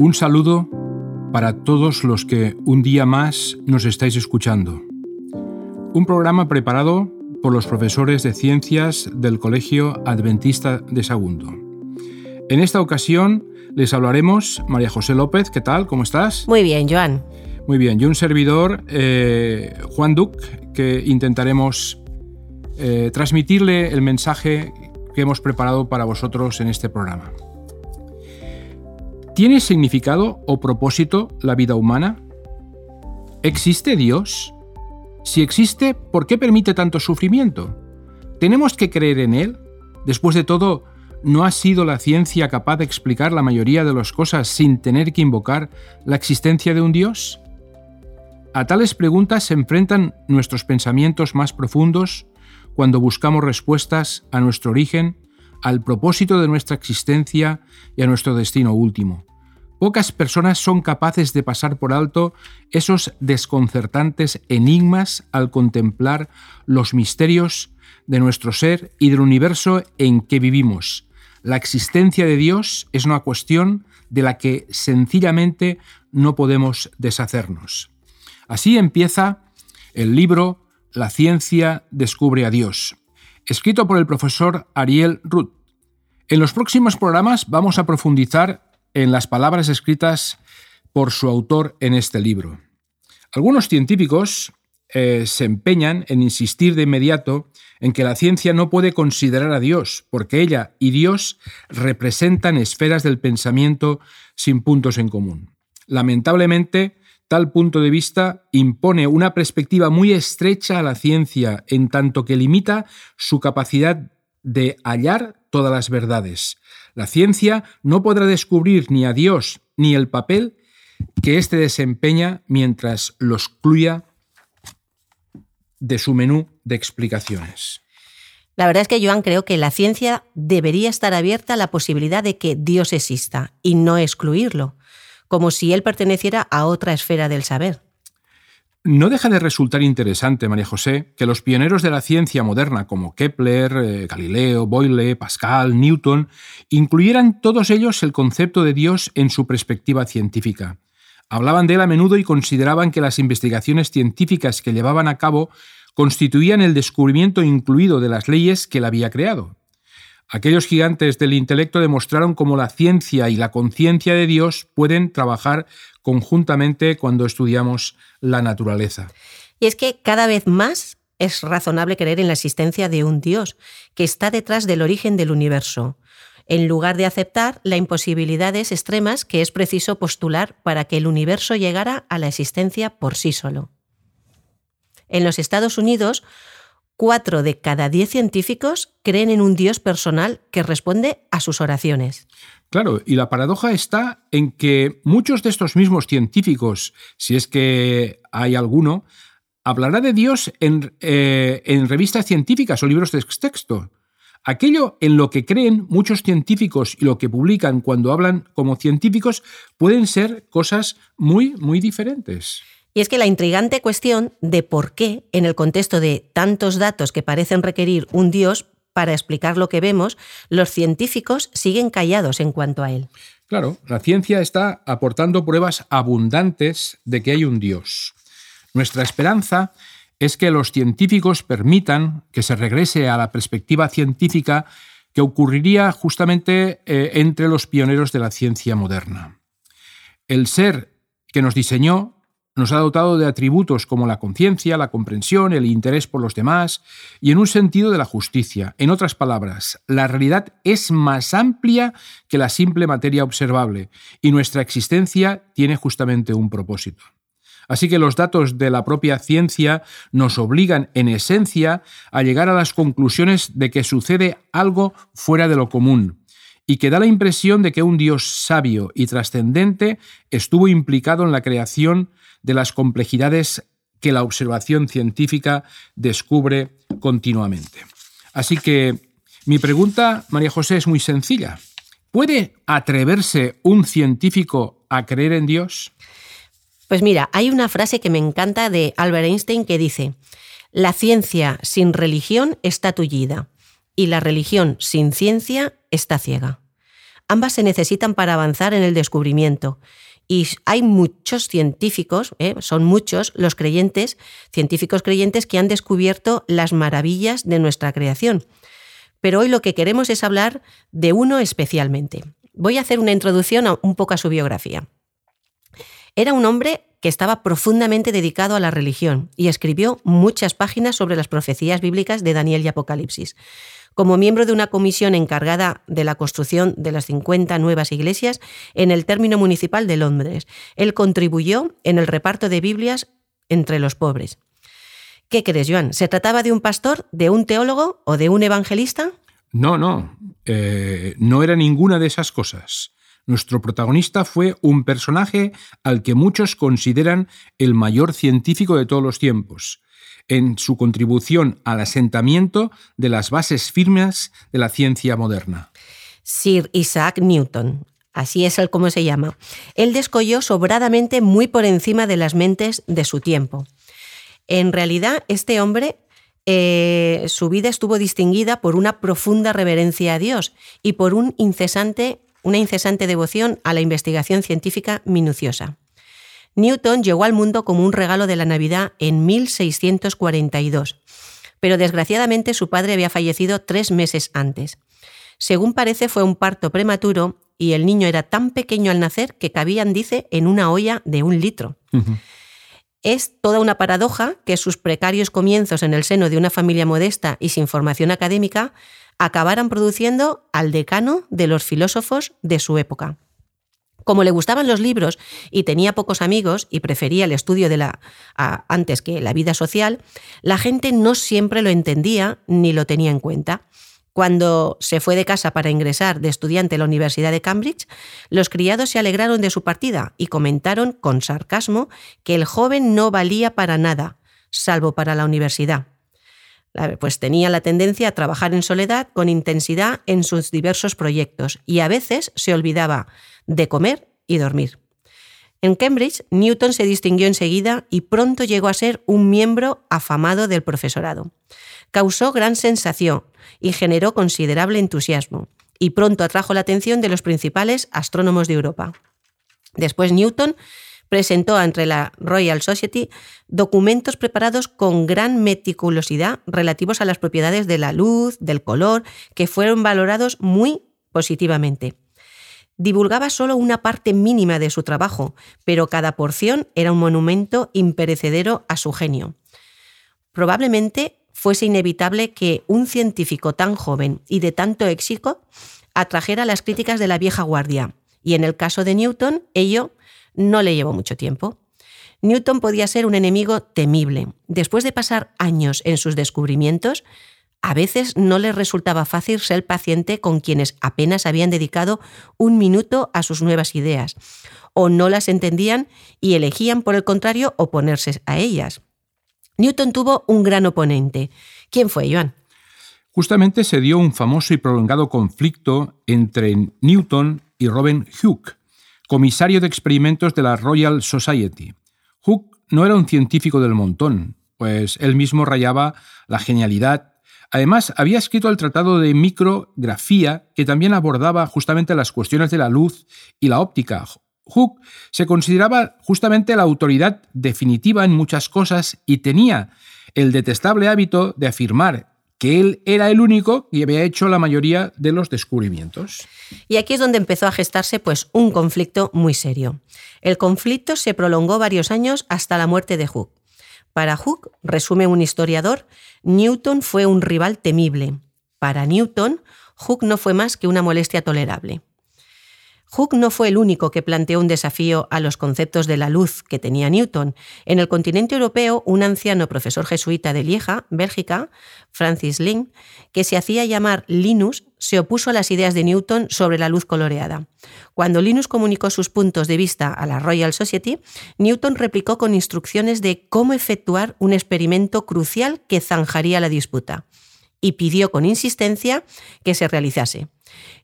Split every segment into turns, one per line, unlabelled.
Un saludo para todos los que un día más nos estáis escuchando. Un programa preparado por los profesores de ciencias del Colegio Adventista de Sagunto. En esta ocasión les hablaremos María José López, ¿qué tal? ¿Cómo estás?
Muy bien, Joan.
Muy bien, y un servidor, eh, Juan Duc, que intentaremos eh, transmitirle el mensaje que hemos preparado para vosotros en este programa. ¿Tiene significado o propósito la vida humana? ¿Existe Dios? Si existe, ¿por qué permite tanto sufrimiento? ¿Tenemos que creer en Él? Después de todo, ¿no ha sido la ciencia capaz de explicar la mayoría de las cosas sin tener que invocar la existencia de un Dios? A tales preguntas se enfrentan nuestros pensamientos más profundos cuando buscamos respuestas a nuestro origen, al propósito de nuestra existencia y a nuestro destino último. Pocas personas son capaces de pasar por alto esos desconcertantes enigmas al contemplar los misterios de nuestro ser y del universo en que vivimos. La existencia de Dios es una cuestión de la que sencillamente no podemos deshacernos. Así empieza el libro La ciencia descubre a Dios, escrito por el profesor Ariel Ruth. En los próximos programas vamos a profundizar en las palabras escritas por su autor en este libro. Algunos científicos eh, se empeñan en insistir de inmediato en que la ciencia no puede considerar a Dios, porque ella y Dios representan esferas del pensamiento sin puntos en común. Lamentablemente, tal punto de vista impone una perspectiva muy estrecha a la ciencia, en tanto que limita su capacidad de hallar todas las verdades. La ciencia no podrá descubrir ni a Dios ni el papel que éste desempeña mientras lo excluya de su menú de explicaciones.
La verdad es que, Joan, creo que la ciencia debería estar abierta a la posibilidad de que Dios exista y no excluirlo, como si él perteneciera a otra esfera del saber.
No deja de resultar interesante, María José, que los pioneros de la ciencia moderna como Kepler, eh, Galileo, Boyle, Pascal, Newton, incluyeran todos ellos el concepto de Dios en su perspectiva científica. Hablaban de él a menudo y consideraban que las investigaciones científicas que llevaban a cabo constituían el descubrimiento incluido de las leyes que él había creado. Aquellos gigantes del intelecto demostraron cómo la ciencia y la conciencia de Dios pueden trabajar conjuntamente cuando estudiamos la naturaleza.
Y es que cada vez más es razonable creer en la existencia de un Dios que está detrás del origen del universo, en lugar de aceptar las imposibilidades extremas que es preciso postular para que el universo llegara a la existencia por sí solo. En los Estados Unidos, cuatro de cada diez científicos creen en un Dios personal que responde a sus oraciones.
Claro, y la paradoja está en que muchos de estos mismos científicos, si es que hay alguno, hablará de Dios en, eh, en revistas científicas o libros de texto. Aquello en lo que creen muchos científicos y lo que publican cuando hablan como científicos pueden ser cosas muy, muy diferentes.
Y es que la intrigante cuestión de por qué, en el contexto de tantos datos que parecen requerir un Dios, para explicar lo que vemos, los científicos siguen callados en cuanto a él.
Claro, la ciencia está aportando pruebas abundantes de que hay un Dios. Nuestra esperanza es que los científicos permitan que se regrese a la perspectiva científica que ocurriría justamente eh, entre los pioneros de la ciencia moderna. El ser que nos diseñó nos ha dotado de atributos como la conciencia, la comprensión, el interés por los demás y en un sentido de la justicia. En otras palabras, la realidad es más amplia que la simple materia observable y nuestra existencia tiene justamente un propósito. Así que los datos de la propia ciencia nos obligan, en esencia, a llegar a las conclusiones de que sucede algo fuera de lo común y que da la impresión de que un Dios sabio y trascendente estuvo implicado en la creación de las complejidades que la observación científica descubre continuamente. Así que mi pregunta, María José, es muy sencilla. ¿Puede atreverse un científico a creer en Dios?
Pues mira, hay una frase que me encanta de Albert Einstein que dice, la ciencia sin religión está tullida y la religión sin ciencia está ciega. Ambas se necesitan para avanzar en el descubrimiento. Y hay muchos científicos, ¿eh? son muchos los creyentes, científicos creyentes que han descubierto las maravillas de nuestra creación. Pero hoy lo que queremos es hablar de uno especialmente. Voy a hacer una introducción un poco a su biografía. Era un hombre que estaba profundamente dedicado a la religión y escribió muchas páginas sobre las profecías bíblicas de Daniel y Apocalipsis. Como miembro de una comisión encargada de la construcción de las 50 nuevas iglesias en el término municipal de Londres, él contribuyó en el reparto de Biblias entre los pobres. ¿Qué crees, Joan? ¿Se trataba de un pastor, de un teólogo o de un evangelista?
No, no, eh, no era ninguna de esas cosas. Nuestro protagonista fue un personaje al que muchos consideran el mayor científico de todos los tiempos, en su contribución al asentamiento de las bases firmes de la ciencia moderna.
Sir Isaac Newton, así es el como se llama. Él descolló sobradamente muy por encima de las mentes de su tiempo. En realidad, este hombre eh, su vida estuvo distinguida por una profunda reverencia a Dios y por incesante una incesante devoción a la investigación científica minuciosa. Newton llegó al mundo como un regalo de la Navidad en 1642, pero desgraciadamente su padre había fallecido tres meses antes. Según parece fue un parto prematuro y el niño era tan pequeño al nacer que cabían, dice, en una olla de un litro. Es toda una paradoja que sus precarios comienzos en el seno de una familia modesta y sin formación académica acabaran produciendo al decano de los filósofos de su época. Como le gustaban los libros y tenía pocos amigos y prefería el estudio de la antes que la vida social, la gente no siempre lo entendía ni lo tenía en cuenta. Cuando se fue de casa para ingresar de estudiante a la Universidad de Cambridge, los criados se alegraron de su partida y comentaron con sarcasmo que el joven no valía para nada, salvo para la universidad pues tenía la tendencia a trabajar en soledad con intensidad en sus diversos proyectos y a veces se olvidaba de comer y dormir. En Cambridge, Newton se distinguió enseguida y pronto llegó a ser un miembro afamado del profesorado. Causó gran sensación y generó considerable entusiasmo, y pronto atrajo la atención de los principales astrónomos de Europa. Después Newton presentó entre la Royal Society documentos preparados con gran meticulosidad relativos a las propiedades de la luz, del color, que fueron valorados muy positivamente. Divulgaba solo una parte mínima de su trabajo, pero cada porción era un monumento imperecedero a su genio. Probablemente fuese inevitable que un científico tan joven y de tanto éxito atrajera las críticas de la vieja guardia, y en el caso de Newton, ello no le llevó mucho tiempo. Newton podía ser un enemigo temible. Después de pasar años en sus descubrimientos, a veces no le resultaba fácil ser paciente con quienes apenas habían dedicado un minuto a sus nuevas ideas, o no las entendían y elegían, por el contrario, oponerse a ellas. Newton tuvo un gran oponente. ¿Quién fue, Joan?
Justamente se dio un famoso y prolongado conflicto entre Newton y Robin Hooke, comisario de experimentos de la Royal Society. Hooke no era un científico del montón, pues él mismo rayaba la genialidad. Además, había escrito el tratado de micrografía que también abordaba justamente las cuestiones de la luz y la óptica. Hooke se consideraba justamente la autoridad definitiva en muchas cosas y tenía el detestable hábito de afirmar que él era el único que había hecho la mayoría de los descubrimientos.
Y aquí es donde empezó a gestarse pues, un conflicto muy serio. El conflicto se prolongó varios años hasta la muerte de Hooke. Para Hooke, resume un historiador, Newton fue un rival temible. Para Newton, Hooke no fue más que una molestia tolerable. Hooke no fue el único que planteó un desafío a los conceptos de la luz que tenía Newton. En el continente europeo, un anciano profesor jesuita de Lieja, Bélgica, Francis Ling, que se hacía llamar Linus, se opuso a las ideas de Newton sobre la luz coloreada. Cuando Linus comunicó sus puntos de vista a la Royal Society, Newton replicó con instrucciones de cómo efectuar un experimento crucial que zanjaría la disputa y pidió con insistencia que se realizase.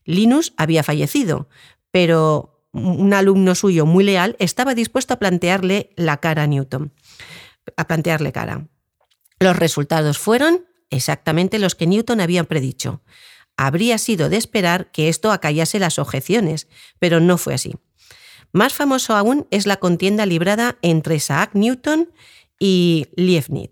Linus había fallecido, pero un alumno suyo muy leal estaba dispuesto a plantearle la cara a Newton, a plantearle cara. Los resultados fueron exactamente los que Newton había predicho. habría sido de esperar que esto acallase las objeciones, pero no fue así. Más famoso aún es la contienda librada entre Isaac Newton y Leibniz.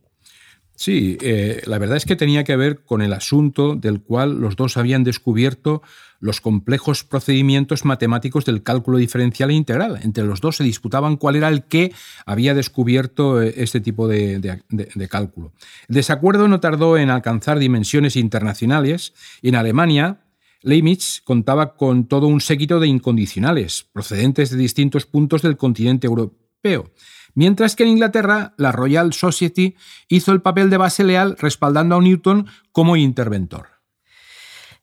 Sí, eh, la verdad es que tenía que ver con el asunto del cual los dos habían descubierto los complejos procedimientos matemáticos del cálculo diferencial e integral. Entre los dos se disputaban cuál era el que había descubierto eh, este tipo de, de cálculo. El desacuerdo no tardó en alcanzar dimensiones internacionales y en Alemania Leibniz contaba con todo un séquito de incondicionales, procedentes de distintos puntos del continente europeo, mientras que en Inglaterra la Royal Society hizo el papel de base leal respaldando a Newton como interventor.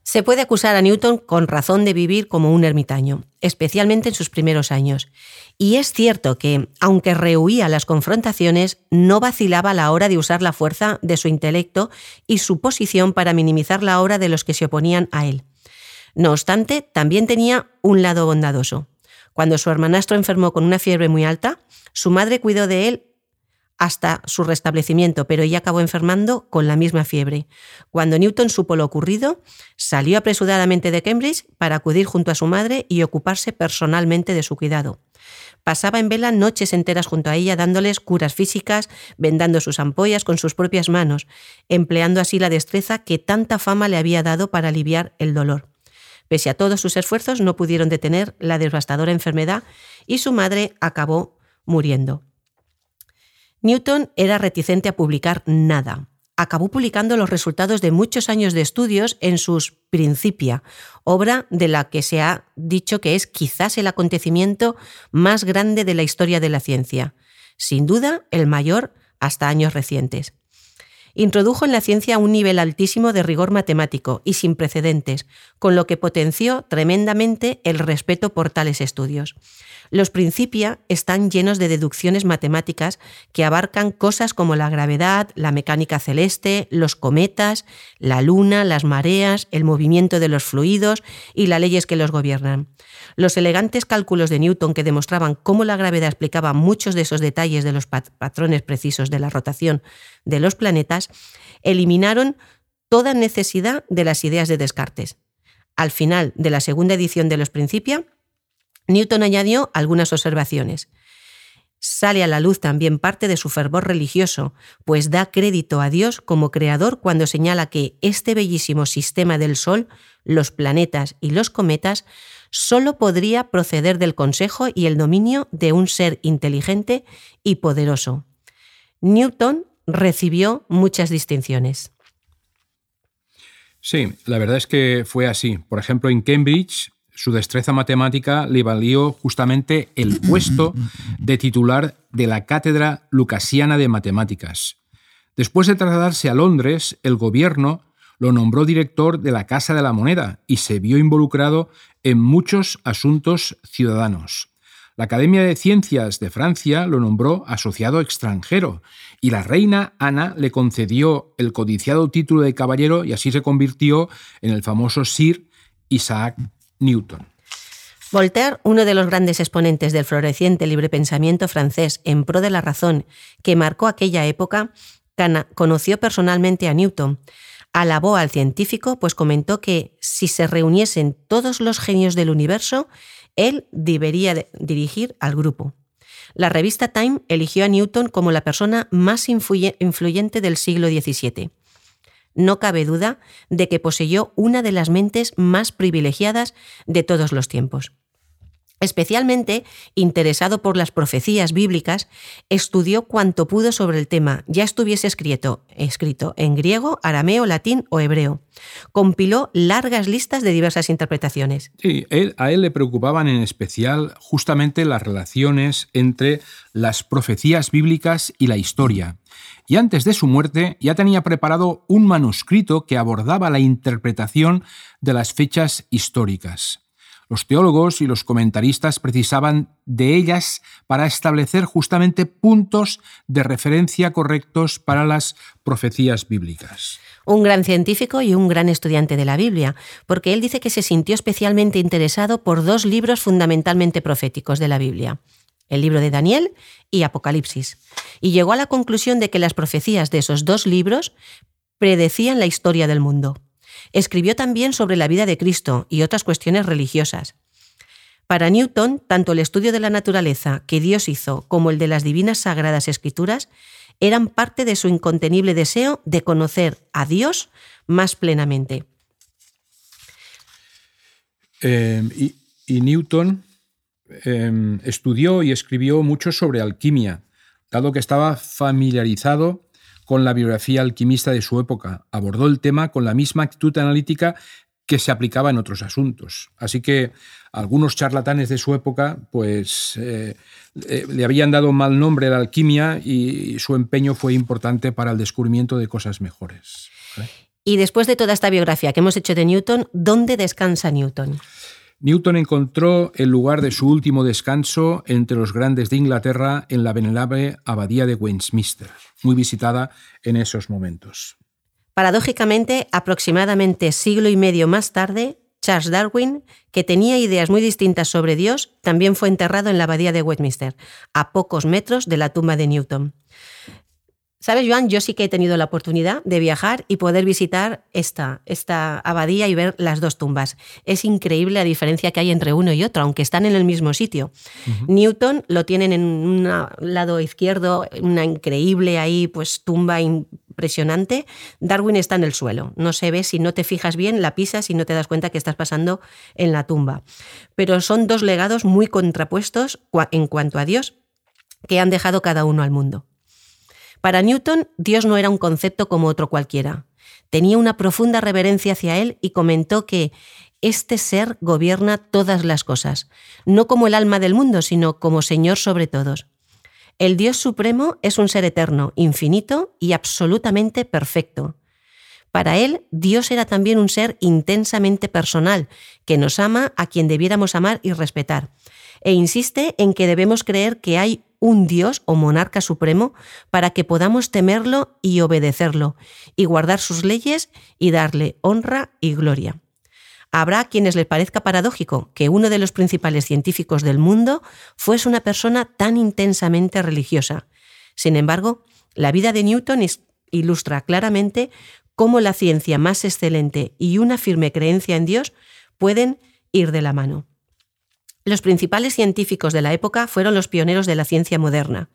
Se puede acusar a Newton con razón de vivir como un ermitaño, especialmente en sus primeros años. Y es cierto que, aunque rehuía las confrontaciones, no vacilaba a la hora de usar la fuerza de su intelecto y su posición para minimizar la obra de los que se oponían a él. No obstante, también tenía un lado bondadoso. Cuando su hermanastro enfermó con una fiebre muy alta, su madre cuidó de él hasta su restablecimiento, pero ella acabó enfermando con la misma fiebre. Cuando Newton supo lo ocurrido, salió apresuradamente de Cambridge para acudir junto a su madre y ocuparse personalmente de su cuidado. Pasaba en vela noches enteras junto a ella dándoles curas físicas, vendando sus ampollas con sus propias manos, empleando así la destreza que tanta fama le había dado para aliviar el dolor. Pese a todos sus esfuerzos, no pudieron detener la devastadora enfermedad y su madre acabó muriendo. Newton era reticente a publicar nada. Acabó publicando los resultados de muchos años de estudios en sus Principia, obra de la que se ha dicho que es quizás el acontecimiento más grande de la historia de la ciencia, sin duda el mayor hasta años recientes. Introdujo en la ciencia un nivel altísimo de rigor matemático y sin precedentes, con lo que potenció tremendamente el respeto por tales estudios. Los Principia están llenos de deducciones matemáticas que abarcan cosas como la gravedad, la mecánica celeste, los cometas, la luna, las mareas, el movimiento de los fluidos y las leyes que los gobiernan. Los elegantes cálculos de Newton que demostraban cómo la gravedad explicaba muchos de esos detalles de los patrones precisos de la rotación de los planetas, eliminaron toda necesidad de las ideas de Descartes. Al final de la segunda edición de los Principia, Newton añadió algunas observaciones. Sale a la luz también parte de su fervor religioso, pues da crédito a Dios como creador cuando señala que este bellísimo sistema del Sol, los planetas y los cometas, solo podría proceder del consejo y el dominio de un ser inteligente y poderoso. Newton recibió muchas distinciones.
Sí, la verdad es que fue así. Por ejemplo, en Cambridge su destreza matemática le valió justamente el puesto de titular de la Cátedra Lucasiana de Matemáticas. Después de trasladarse a Londres, el gobierno lo nombró director de la Casa de la Moneda y se vio involucrado en muchos asuntos ciudadanos. La Academia de Ciencias de Francia lo nombró asociado extranjero y la reina Ana le concedió el codiciado título de caballero y así se convirtió en el famoso Sir Isaac Newton.
Voltaire, uno de los grandes exponentes del floreciente libre pensamiento francés en pro de la razón que marcó aquella época, conoció personalmente a Newton. Alabó al científico, pues comentó que si se reuniesen todos los genios del universo, él debería dirigir al grupo. La revista Time eligió a Newton como la persona más influyente del siglo XVII no cabe duda de que poseyó una de las mentes más privilegiadas de todos los tiempos. Especialmente interesado por las profecías bíblicas, estudió cuanto pudo sobre el tema, ya estuviese escrito, escrito en griego, arameo, latín o hebreo. Compiló largas listas de diversas interpretaciones.
Sí, a él le preocupaban en especial justamente las relaciones entre las profecías bíblicas y la historia y antes de su muerte ya tenía preparado un manuscrito que abordaba la interpretación de las fechas históricas. Los teólogos y los comentaristas precisaban de ellas para establecer justamente puntos de referencia correctos para las profecías bíblicas.
Un gran científico y un gran estudiante de la Biblia, porque él dice que se sintió especialmente interesado por dos libros fundamentalmente proféticos de la Biblia, el libro de Daniel y Apocalipsis, y llegó a la conclusión de que las profecías de esos dos libros predecían la historia del mundo. Escribió también sobre la vida de Cristo y otras cuestiones religiosas. Para Newton, tanto el estudio de la naturaleza que Dios hizo como el de las divinas sagradas escrituras eran parte de su incontenible deseo de conocer a Dios más plenamente.
Eh, y, Newton em, estudió y escribió mucho sobre alquimia, dado que estaba familiarizado con la biografía alquimista de su época. Abordó el tema con la misma actitud analítica que se aplicaba en otros asuntos. Así que algunos charlatanes de su época pues, eh, eh, le habían dado mal nombre a la alquimia y su empeño fue importante para el descubrimiento de cosas mejores.
Y después de toda esta biografía que hemos hecho de Newton, ¿dónde descansa Newton?
Newton encontró el lugar de su último descanso entre los grandes de Inglaterra en la venerable abadía de Westminster, muy visitada en esos momentos.
Paradójicamente, aproximadamente siglo y medio más tarde, Charles Darwin, que tenía ideas muy distintas sobre Dios, también fue enterrado en la abadía de Westminster, a pocos metros de la tumba de Newton. ¿Sabes, Joan? Yo sí que he tenido la oportunidad de viajar y poder visitar esta, esta abadía y ver las dos tumbas. Es increíble la diferencia que hay entre uno y otro, aunque están en el mismo sitio. Newton lo tienen en un lado izquierdo, una increíble ahí, pues tumba impresionante. Darwin está en el suelo. No se ve si no te fijas bien, la pisas y no te das cuenta que estás pasando en la tumba. Pero son dos legados muy contrapuestos en cuanto a Dios que han dejado cada uno al mundo. Para Newton, Dios no era un concepto como otro cualquiera. Tenía una profunda reverencia hacia él y comentó que este ser gobierna todas las cosas, no como el alma del mundo, sino como Señor sobre todos. El Dios Supremo es un ser eterno, infinito y absolutamente perfecto. Para él, Dios era también un ser intensamente personal, que nos ama a quien debiéramos amar y respetar, e insiste en que debemos creer que hay un Dios o monarca supremo para que podamos temerlo y obedecerlo, y guardar sus leyes y darle honra y gloria. Habrá quienes les parezca paradójico que uno de los principales científicos del mundo fuese una persona tan intensamente religiosa. Sin embargo, la vida de Newton ilustra claramente cómo la ciencia más excelente y una firme creencia en Dios pueden ir de la mano. Los principales científicos de la época fueron los pioneros de la ciencia moderna,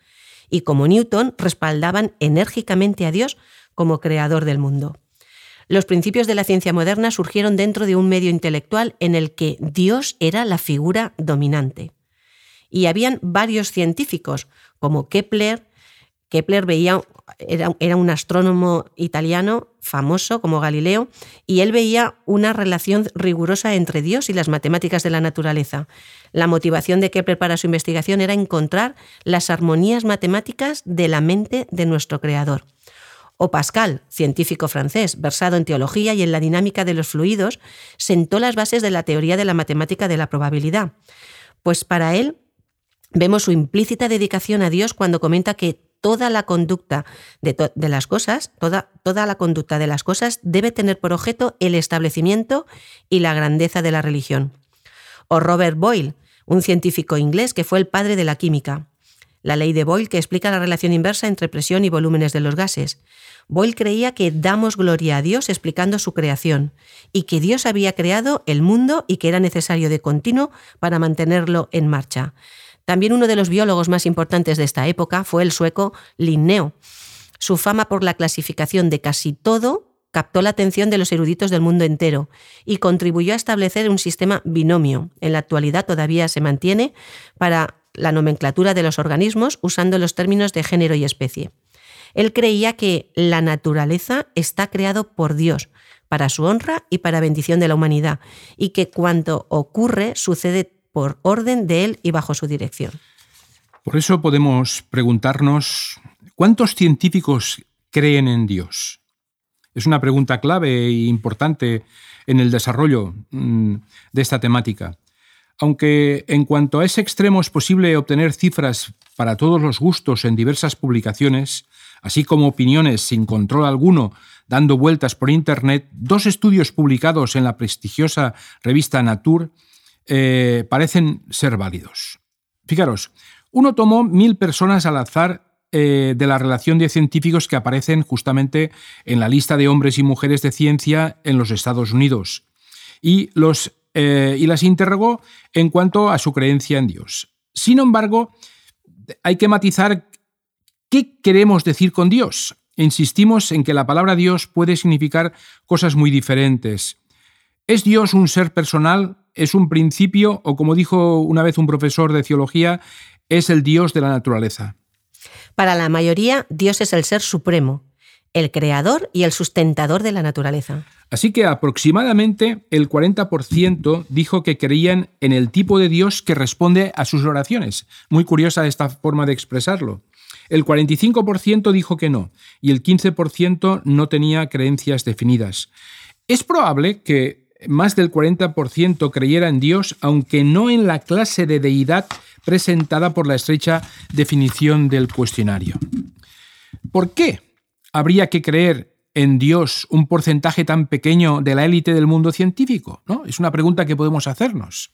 y como Newton respaldaban enérgicamente a Dios como creador del mundo. Los principios de la ciencia moderna surgieron dentro de un medio intelectual en el que Dios era la figura dominante. Y habían varios científicos, como Kepler, Kepler veía, era, era, un astrónomo italiano famoso como Galileo, y él veía una relación rigurosa entre Dios y las matemáticas de la naturaleza. La motivación de Kepler para su investigación era encontrar las armonías matemáticas de la mente de nuestro creador. O Pascal, científico francés, versado en teología y en la dinámica de los fluidos, sentó las bases de la teoría de la matemática de la probabilidad. Pues para él vemos su implícita dedicación a Dios cuando comenta que toda la conducta de, las cosas, toda, la conducta de las cosas debe tener por objeto el establecimiento y la grandeza de la religión. O Robert Boyle, un científico inglés que fue el padre de la química. La ley de Boyle que explica la relación inversa entre presión y volúmenes de los gases. Boyle creía que damos gloria a Dios explicando su creación y que Dios había creado el mundo y que era necesario de continuo para mantenerlo en marcha. También uno de los biólogos más importantes de esta época fue el sueco Linneo. Su fama por la clasificación de casi todo captó la atención de los eruditos del mundo entero y contribuyó a establecer un sistema binomio. En la actualidad todavía se mantiene para la nomenclatura de los organismos usando los términos de género y especie. Él creía que la naturaleza está creado por Dios, para su honra y para bendición de la humanidad, y que cuanto ocurre sucede por orden de él y bajo su dirección.
Por eso podemos preguntarnos, ¿cuántos científicos creen en Dios? Es una pregunta clave e importante en el desarrollo mm, de esta temática. Aunque en cuanto a ese extremo es posible obtener cifras para todos los gustos en diversas publicaciones, así como opiniones sin control alguno dando vueltas por Internet, dos estudios publicados en la prestigiosa revista Nature eh, parecen ser válidos. Fijaros, uno tomó mil personas al azar eh, de la relación de científicos que aparecen justamente en la lista de hombres y mujeres de ciencia en los Estados Unidos. Y, los, eh, y las interrogó en cuanto a su creencia en Dios. Sin embargo, hay que matizar qué queremos decir con Dios. Insistimos en que la palabra Dios puede significar cosas muy diferentes. ¿Es Dios un ser personal? ¿Es un principio? O como dijo una vez un profesor de teología, es el Dios de la naturaleza.
Para la mayoría, Dios es el ser supremo, el creador y el sustentador de la naturaleza.
Así que aproximadamente el 40% dijo que creían en el tipo de Dios que responde a sus oraciones. Muy curiosa esta forma de expresarlo. El 45% dijo que no y el 15% no tenía creencias definidas. Es probable que más del 40% creyera en Dios, aunque no en la clase de deidad presentada por la estrecha definición del cuestionario. ¿Por qué habría que creer en Dios un porcentaje tan pequeño de la élite del mundo científico? ¿No? Es una pregunta que podemos hacernos.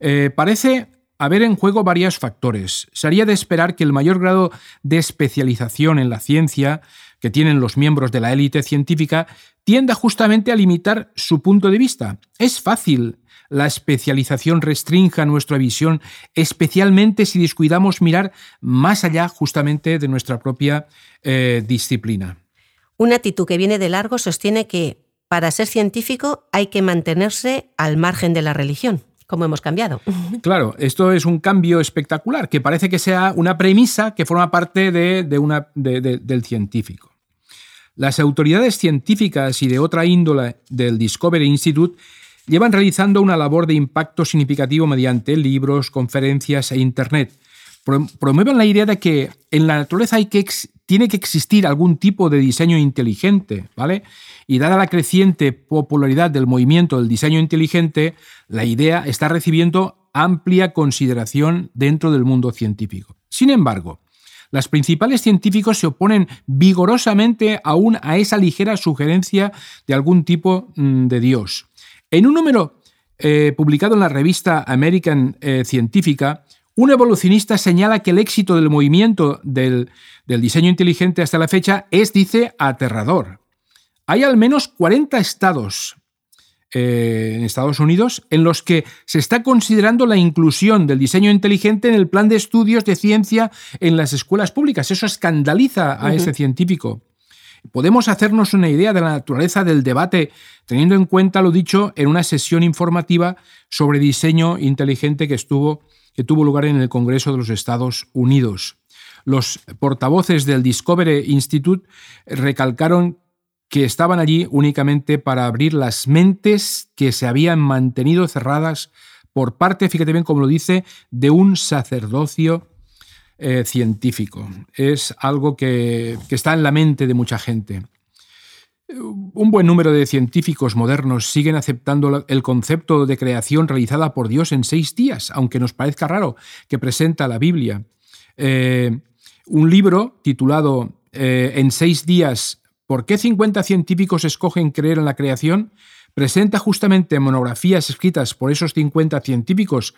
Eh, parece haber en juego varios factores. Sería de esperar que el mayor grado de especialización en la ciencia que tienen los miembros de la élite científica tienda justamente a limitar su punto de vista. Es fácil la especialización restrinja nuestra visión, especialmente si descuidamos mirar más allá justamente de nuestra propia eh, disciplina.
Una actitud que viene de largo sostiene que para ser científico hay que mantenerse al margen de la religión. como hemos cambiado?
Claro, esto es un cambio espectacular, que parece que sea una premisa que forma parte de, una, del científico. Las autoridades científicas y de otra índole del Discovery Institute llevan realizando una labor de impacto significativo mediante libros, conferencias e Internet. Promueven la idea de que en la naturaleza hay que tiene que existir algún tipo de diseño inteligente, ¿vale? Y dada la creciente popularidad del movimiento del diseño inteligente, la idea está recibiendo amplia consideración dentro del mundo científico. Sin embargo, los principales científicos se oponen vigorosamente aún a esa ligera sugerencia de algún tipo mm, de Dios. En un número eh, publicado en la revista American eh, Científica, un evolucionista señala que el éxito del movimiento del, diseño inteligente hasta la fecha es, dice, aterrador. Hay al menos 40 estados eh, en Estados Unidos en los que se está considerando la inclusión del diseño inteligente en el plan de estudios de ciencia en las escuelas públicas. Eso escandaliza a ese científico. Podemos hacernos una idea de la naturaleza del debate teniendo en cuenta lo dicho en una sesión informativa sobre diseño inteligente que, estuvo, que tuvo lugar en el Congreso de los Estados Unidos. Los portavoces del Discovery Institute recalcaron que estaban allí únicamente para abrir las mentes que se habían mantenido cerradas por parte, fíjate bien como lo dice, de un sacerdocio eh, científico. Es algo que, está en la mente de mucha gente. Un buen número de científicos modernos siguen aceptando el concepto de creación realizada por Dios en seis días, aunque nos parezca raro que presenta la Biblia. Eh, un libro titulado eh, En seis días, ¿por qué 50 científicos escogen creer en la creación? presenta justamente monografías escritas por esos 50 científicos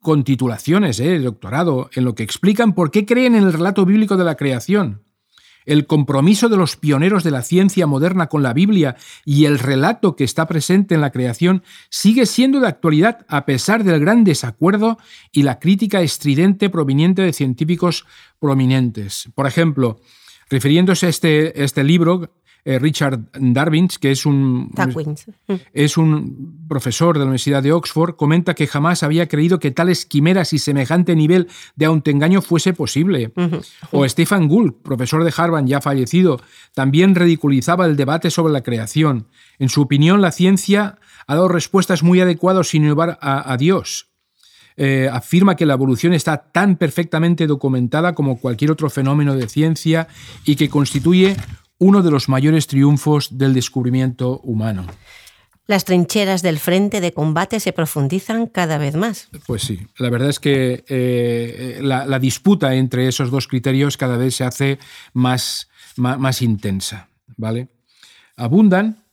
con titulaciones eh, de doctorado en lo que explican por qué creen en el relato bíblico de la creación. El compromiso de los pioneros de la ciencia moderna con la Biblia y el relato que está presente en la creación sigue siendo de actualidad a pesar del gran desacuerdo y la crítica estridente proveniente de científicos prominentes. Por ejemplo, refiriéndose a este, este libro, eh, Richard Darwins, que es un, es un profesor de la Universidad de Oxford, comenta que jamás había creído que tales quimeras y semejante nivel de autoengaño fuese posible. O Stephen Gould, profesor de Harvard ya fallecido, también ridiculizaba el debate sobre la creación. En su opinión, la ciencia ha dado respuestas muy adecuadas sin llevar a, Dios. Eh, afirma que la evolución está tan perfectamente documentada como cualquier otro fenómeno de ciencia y que constituye uno de los mayores triunfos del descubrimiento humano.
Las trincheras del frente de combate se profundizan cada vez más.
Pues sí, la verdad es que eh, la, disputa entre esos dos criterios cada vez se hace más, más, intensa. ¿vale? Abundan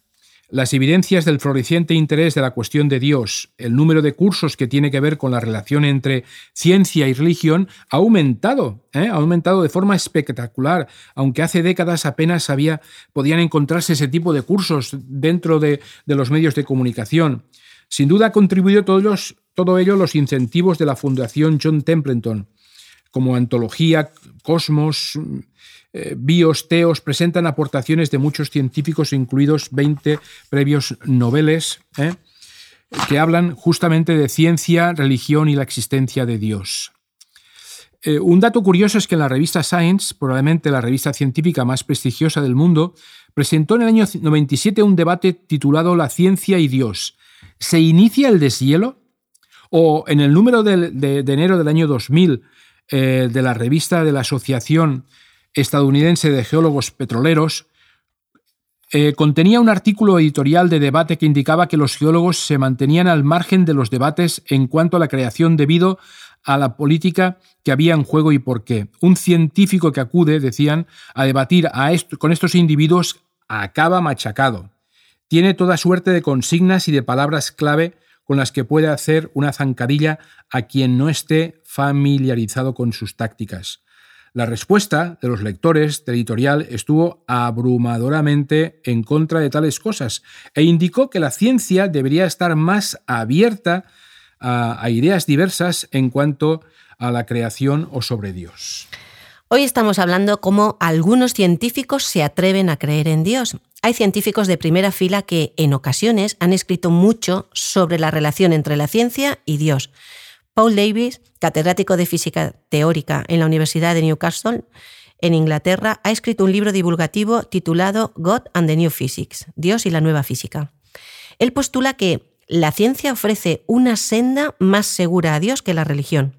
las evidencias del floreciente interés de la cuestión de Dios, el número de cursos que tiene que ver con la relación entre ciencia y religión ha aumentado, ¿eh? ha aumentado de forma espectacular, aunque hace décadas apenas había, podían encontrarse ese tipo de cursos dentro de, los medios de comunicación. Sin duda ha contribuido todo ello los incentivos de la Fundación John Templeton, como Antología, Cosmos, eh, bios, teos, presentan aportaciones de muchos científicos, incluidos 20 previos noveles, ¿eh? que hablan justamente de ciencia, religión y la existencia de Dios. Eh, un dato curioso es que en la revista Science, probablemente la revista científica más prestigiosa del mundo, presentó en el año 97 un debate titulado La ciencia y Dios. ¿Se inicia el deshielo? O en el número de, enero del año 2000 de la revista de la Asociación estadounidense de geólogos petroleros, eh, contenía un artículo editorial de debate que indicaba que los geólogos se mantenían al margen de los debates en cuanto a la creación debido a la política que había en juego y por qué. Un científico que acude, decían, a debatir con estos individuos acaba machacado. Tiene toda suerte de consignas y de palabras clave con las que puede hacer una zancadilla a quien no esté familiarizado con sus tácticas. La respuesta de los lectores de editorial estuvo abrumadoramente en contra de tales cosas e indicó que la ciencia debería estar más abierta a, ideas diversas en cuanto a la creación o sobre Dios.
Hoy estamos hablando cómo algunos científicos se atreven a creer en Dios. Hay científicos de primera fila que en ocasiones han escrito mucho sobre la relación entre la ciencia y Dios. Paul Davis, catedrático de física teórica en la Universidad de Newcastle, en Inglaterra, ha escrito un libro divulgativo titulado God and the New Physics, Dios y la nueva física. Él postula que la ciencia ofrece una senda más segura a Dios que la religión.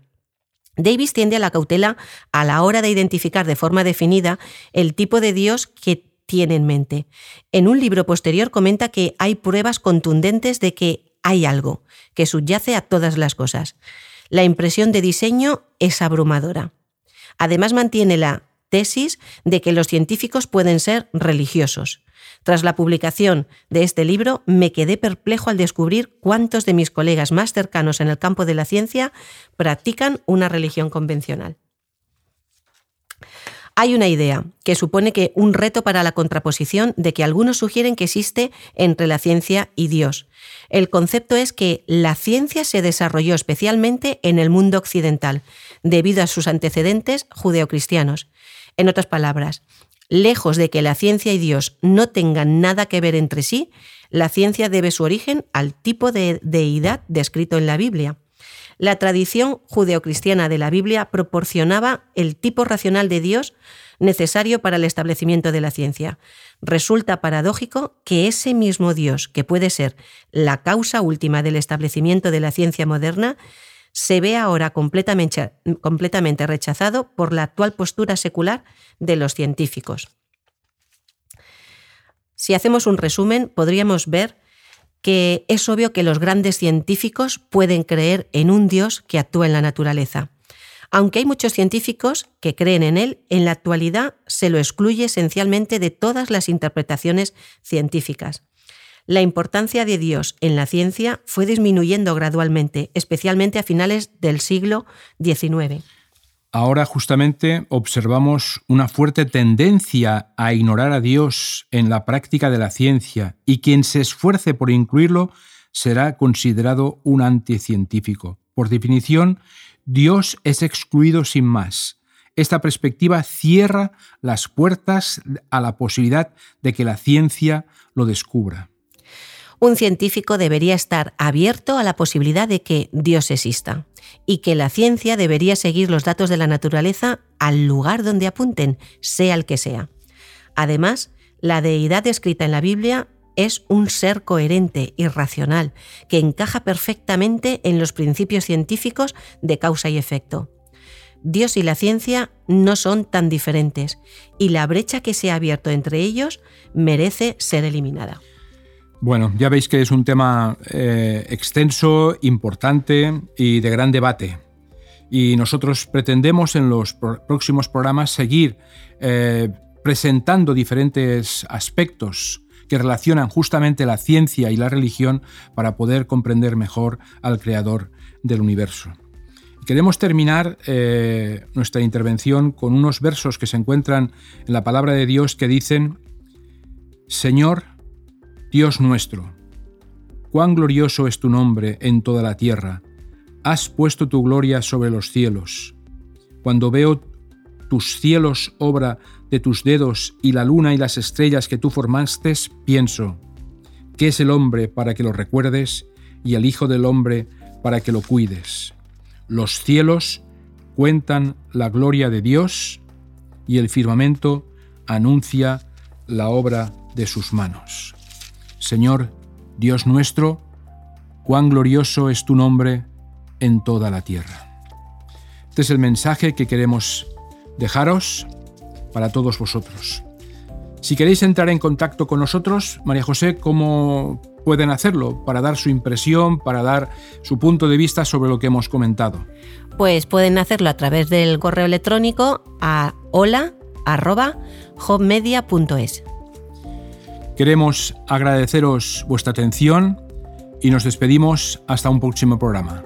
Davis tiende a la cautela a la hora de identificar de forma definida el tipo de Dios que tiene en mente. En un libro posterior comenta que hay pruebas contundentes de que hay algo que subyace a todas las cosas. La impresión de diseño es abrumadora. Además mantiene la tesis de que los científicos pueden ser religiosos. Tras la publicación de este libro, me quedé perplejo al descubrir cuántos de mis colegas más cercanos en el campo de la ciencia practican una religión convencional. Hay una idea que supone que un reto para la contraposición de que algunos sugieren que existe entre la ciencia y Dios. El concepto es que la ciencia se desarrolló especialmente en el mundo occidental, debido a sus antecedentes judeocristianos. En otras palabras, lejos de que la ciencia y Dios no tengan nada que ver entre sí, la ciencia debe su origen al tipo de deidad descrito en la Biblia. La tradición judeocristiana de la Biblia proporcionaba el tipo racional de Dios necesario para el establecimiento de la ciencia. Resulta paradójico que ese mismo Dios, que puede ser la causa última del establecimiento de la ciencia moderna, se ve ahora completamente, completamente rechazado por la actual postura secular de los científicos. Si hacemos un resumen, podríamos ver que es obvio que los grandes científicos pueden creer en un Dios que actúa en la naturaleza. Aunque hay muchos científicos que creen en él, en la actualidad se lo excluye esencialmente de todas las interpretaciones científicas. La importancia de Dios en la ciencia fue disminuyendo gradualmente, especialmente a finales del siglo XIX.
Ahora justamente observamos una fuerte tendencia a ignorar a Dios en la práctica de la ciencia y quien se esfuerce por incluirlo será considerado un anticientífico. Por definición, Dios es excluido sin más. Esta perspectiva cierra las puertas a la posibilidad de que la ciencia lo descubra.
Un científico debería estar abierto a la posibilidad de que Dios exista y que la ciencia debería seguir los datos de la naturaleza al lugar donde apunten, sea el que sea. Además, la deidad descrita en la Biblia es un ser coherente y racional, que encaja perfectamente en los principios científicos de causa y efecto. Dios y la ciencia no son tan diferentes, y la brecha que se ha abierto entre ellos merece ser eliminada.
Bueno, ya veis que es un tema eh, extenso, importante y de gran debate. Y nosotros pretendemos en los próximos programas seguir eh, presentando diferentes aspectos que relacionan justamente la ciencia y la religión para poder comprender mejor al Creador del universo. Queremos terminar eh, nuestra intervención con unos versos que se encuentran en la palabra de Dios que dicen, Señor, Dios nuestro, cuán glorioso es tu nombre en toda la tierra, has puesto tu gloria sobre los cielos. Cuando veo tus cielos obra de tus dedos y la luna y las estrellas que tú formaste, pienso, ¿qué es el hombre para que lo recuerdes y el Hijo del hombre para que lo cuides? Los cielos cuentan la gloria de Dios y el firmamento anuncia la obra de sus manos. Señor, Dios nuestro, cuán glorioso es tu nombre en toda la tierra. Este es el mensaje que queremos dejaros para todos vosotros. Si queréis entrar en contacto con nosotros, María José, ¿cómo pueden hacerlo para dar su impresión, para dar su punto de vista sobre lo que hemos comentado?
Pues pueden hacerlo a través del correo electrónico a hola@hopmedia.es.
Queremos agradeceros vuestra atención y nos despedimos hasta un próximo programa.